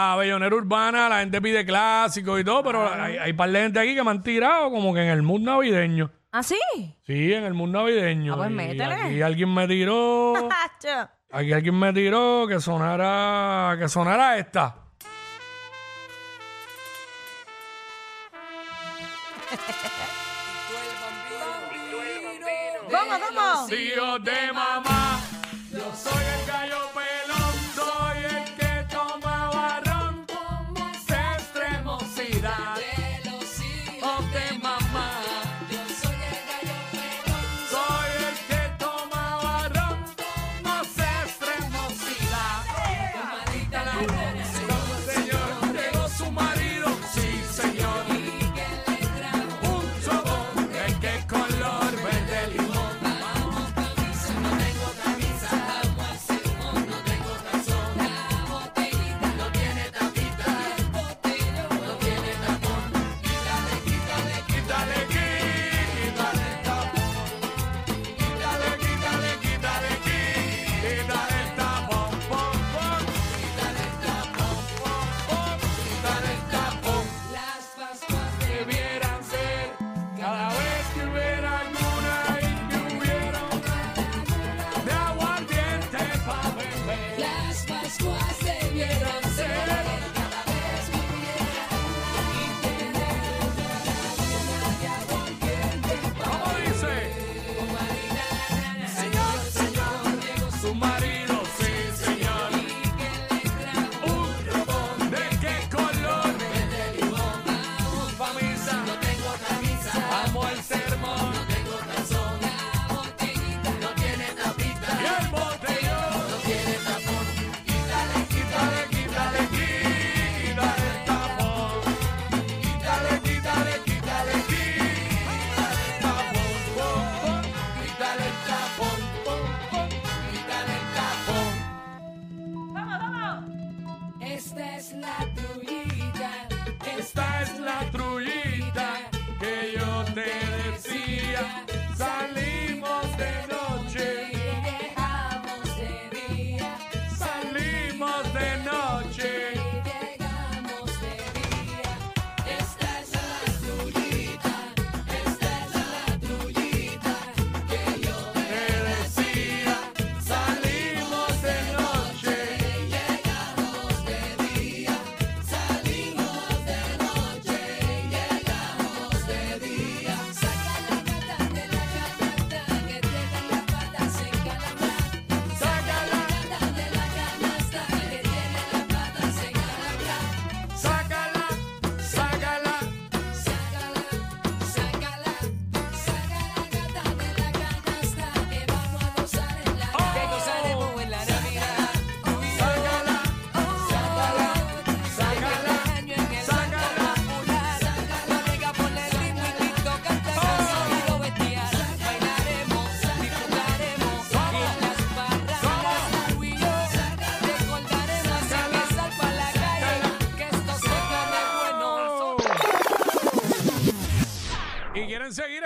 a Bellonera Urbana la gente pide clásicos y todo, pero hay, hay par de gente aquí que me han tirado como que en el mood navideño. ¿Ah, sí? Sí, en el mood navideño. Ah, pues y métele. aquí alguien me tiró, aquí alguien me tiró que sonara, que sonara esta. ¿Cómo, cómo? Sí, yo te.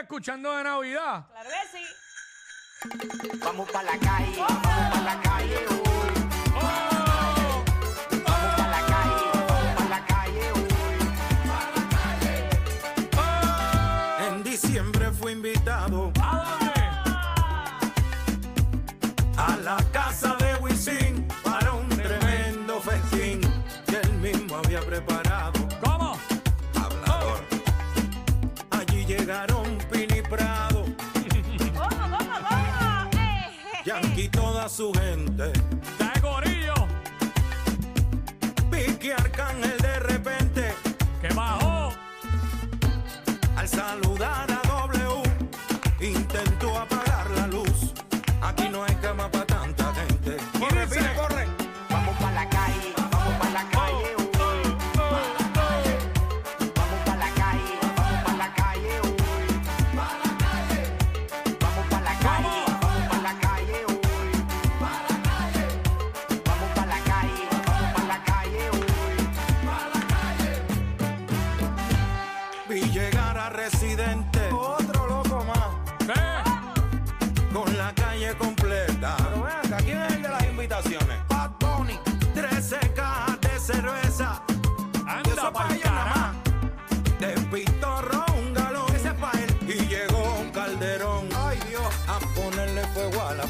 escuchando de Navidad. Claro que sí. Vamos para la calle, vamos oh. la calle. Vamos para la calle, vamos la calle. En diciembre fui invitado ¿A? A la casa de Wisin para un tremendo festín que él mismo había preparado. ¿Cómo? Hablador. Allí llegaron su gente. ¡Dale, gorillo! Vicky Arcángel de repente. ¡Que bajó! Al saludar a W, intentó apagar la luz. Aquí no hay cama para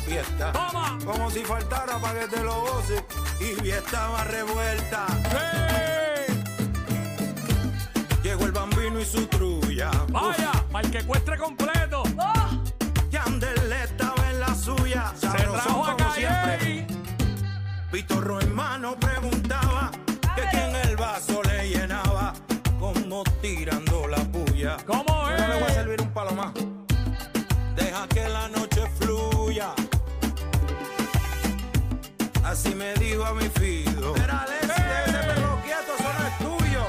fiesta. Toma. Como si faltara para que te lo goce. Y estaba revuelta. ¡Ey! Llegó el bambino y su trulla. Vaya, para el que cueste completo. Yandel estaba en la suya. Se trajo a. Calle. Pitorro en mano preguntaba que quién el vaso le llenaba. Como tirando la puya. ¿Cómo Así me dijo a mi fido. Era Alexi, ese perro quieto, eso no es tuyo.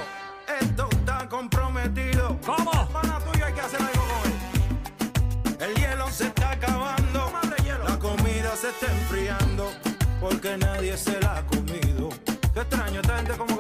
Esto está comprometido. ¿Cómo? Hermana tuya, hay que hacer algo con él. El hielo se está acabando. La comida se está enfriando. Porque nadie se la ha comido. Qué extraño, esta gente como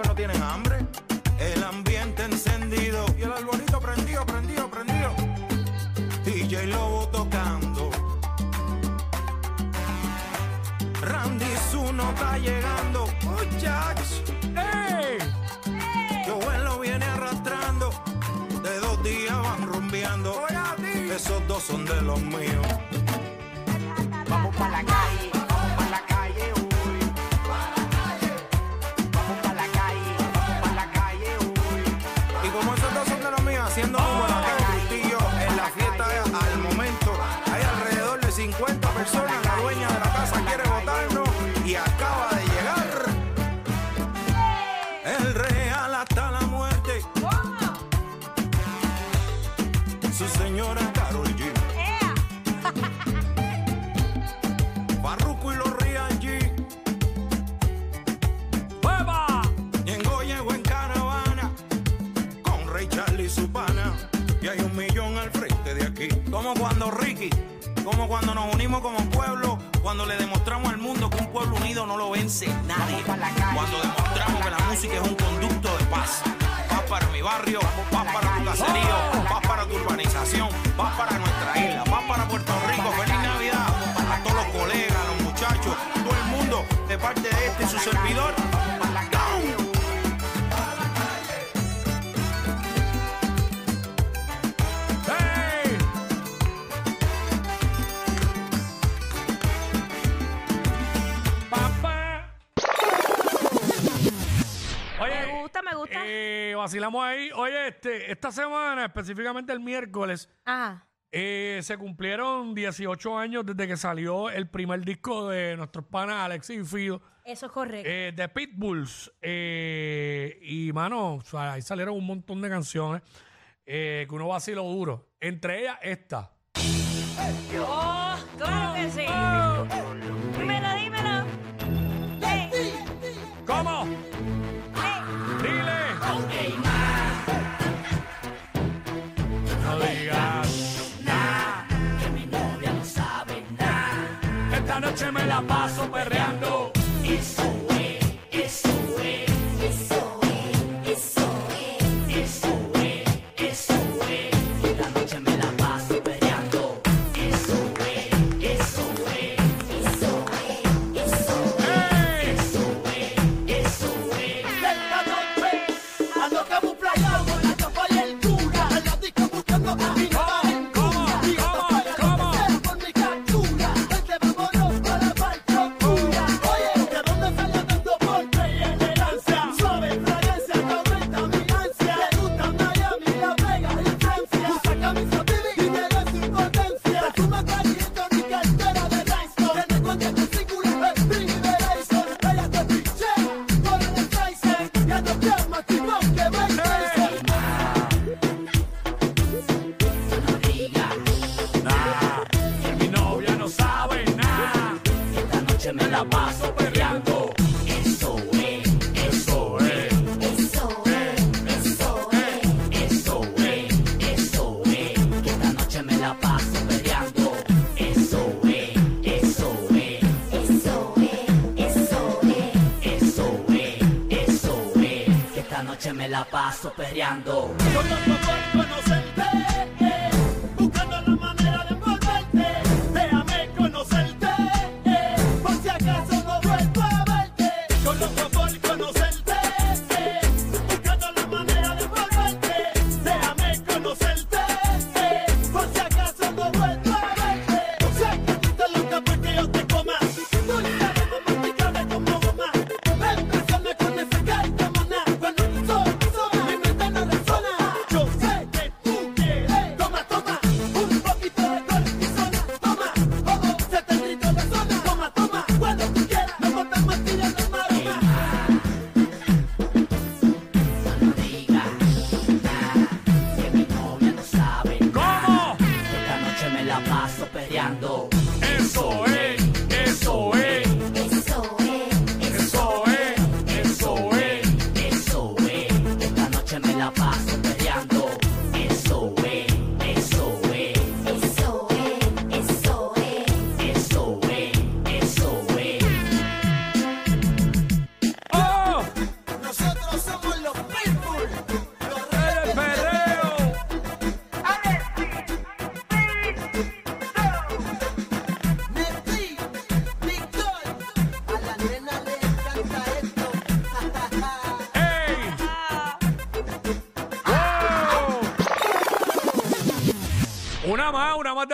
Como cuando Ricky, como cuando nos unimos como pueblo, cuando le demostramos al mundo que un pueblo unido no lo vence nadie. Cuando demostramos que la música es un conducto de paz. Paz para mi barrio, paz para tu caserío, paz para tu urbanización, paz para nuestra isla, paz para Puerto Rico. Feliz Navidad a todos los colegas, a los muchachos, todo el mundo, de parte de este y su servidor. Gusta, me gusta. eh, vacilamos ahí. Oye, este, esta semana, específicamente el miércoles, Ajá. eh, se cumplieron 18 años desde que salió el primer disco de nuestros panas Alexis y Fido, Eso es correcto. eh, de Pitbulls. Eh, y, mano, o sea, ahí salieron un montón de canciones eh, que uno vaciló duro. Entre ellas, esta. Oh, claro que sí. Noche me la paso perreando. La paso perreando.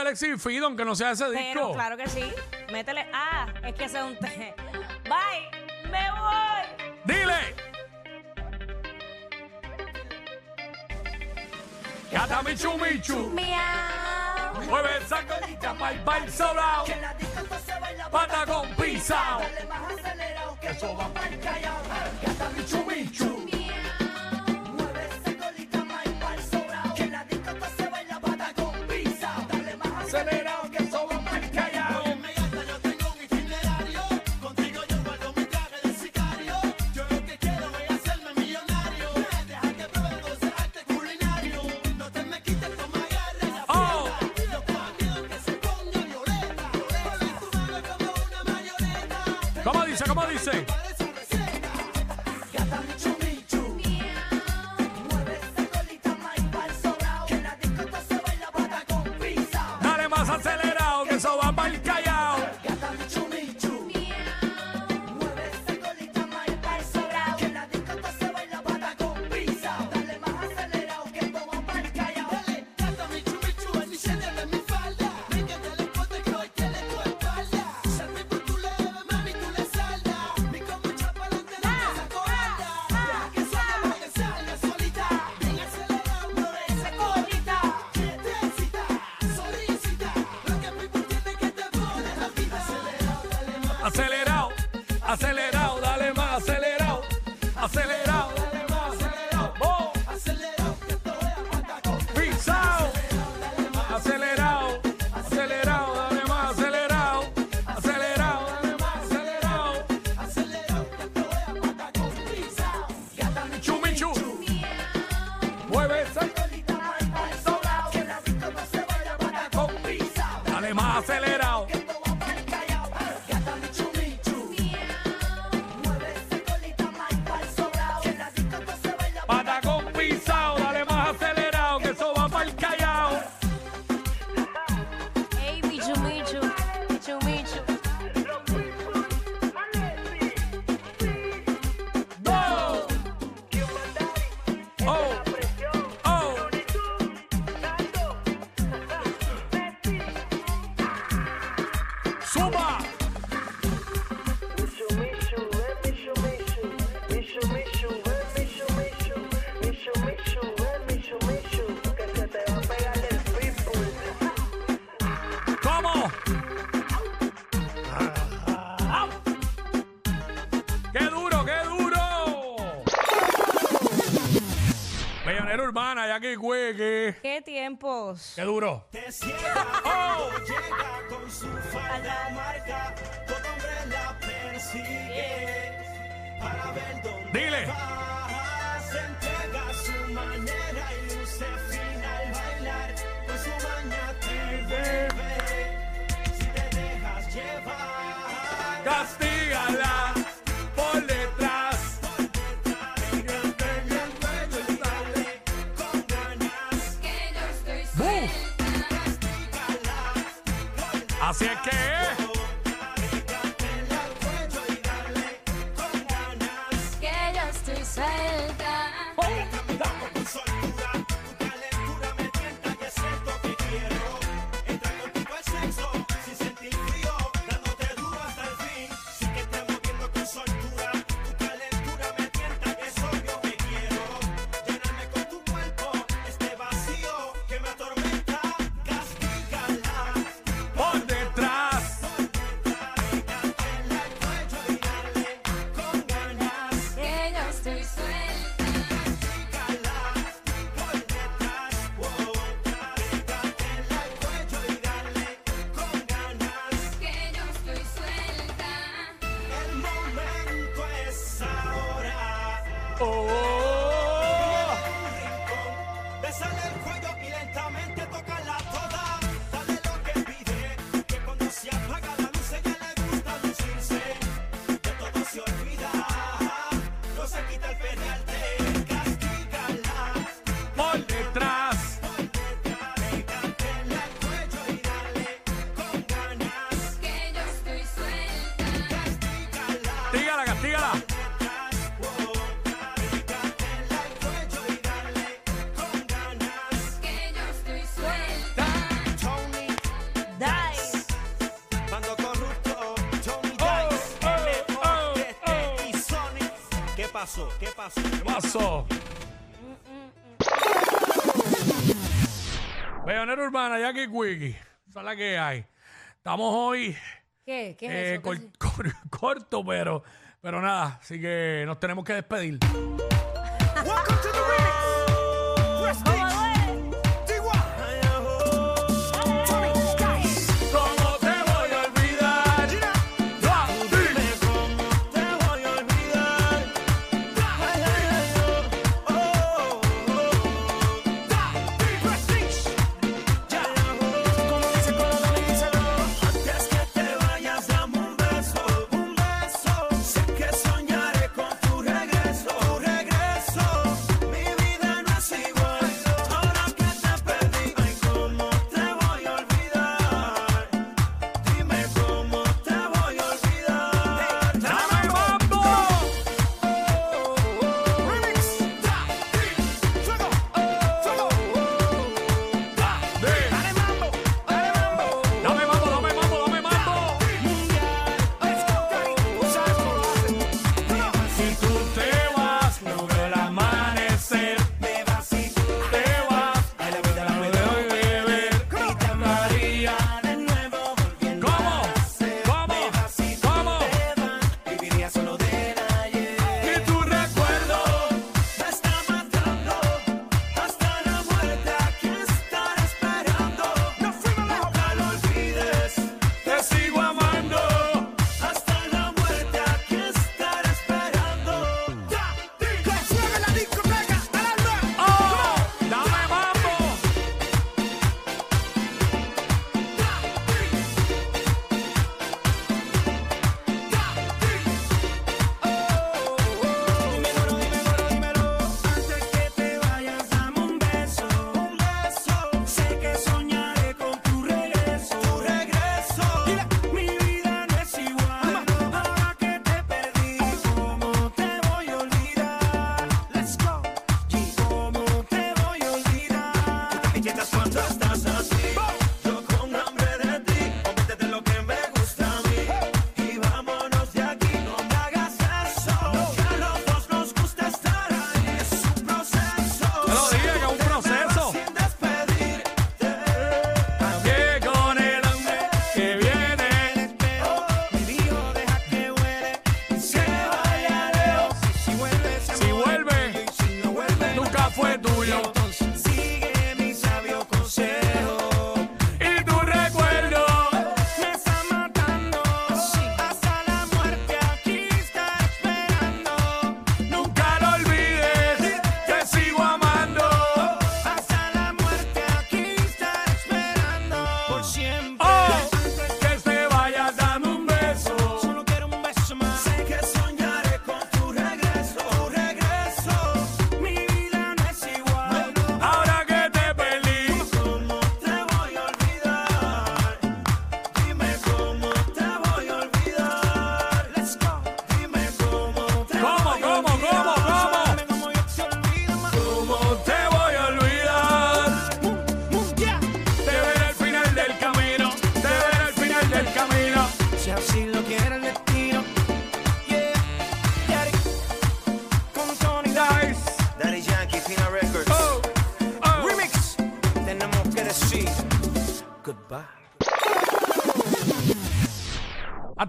Alexis Fido, aunque no sea ese Pero, disco. claro que sí. Métele. Ah, es que ese es un té. Bye, me voy. ¡Dile! Gata Michu Michu, Miau. mueve esa colita pa' el pa'l sobrao. Pata con pisao. Dale más acelerado que eso va para el callao. Gata Michu Michu. hermana, Jackie Cueque. ¿Qué tiempos? ¿Qué duró? Te cierra oh. llega con su falda marca, todo hombre la persigue para ver dónde Dile. va. Se entrega su manera y luce fina al bailar con su maña te bebe. Así es que... 哦。urbana, Jackie Quickie. Esa es la que hay. Estamos hoy ¿Qué? ¿Qué es eh, eso? cor- cor- corto, pero, pero nada. Así que nos tenemos que despedir. Welcome to the remix. Rest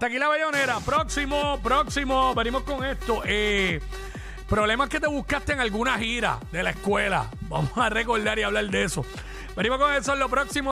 Hasta aquí la bayonera. Próximo, próximo. Venimos con esto. Eh, problemas que te buscaste en alguna gira de la escuela. Vamos a recordar y hablar de eso. Venimos con eso en lo próximo.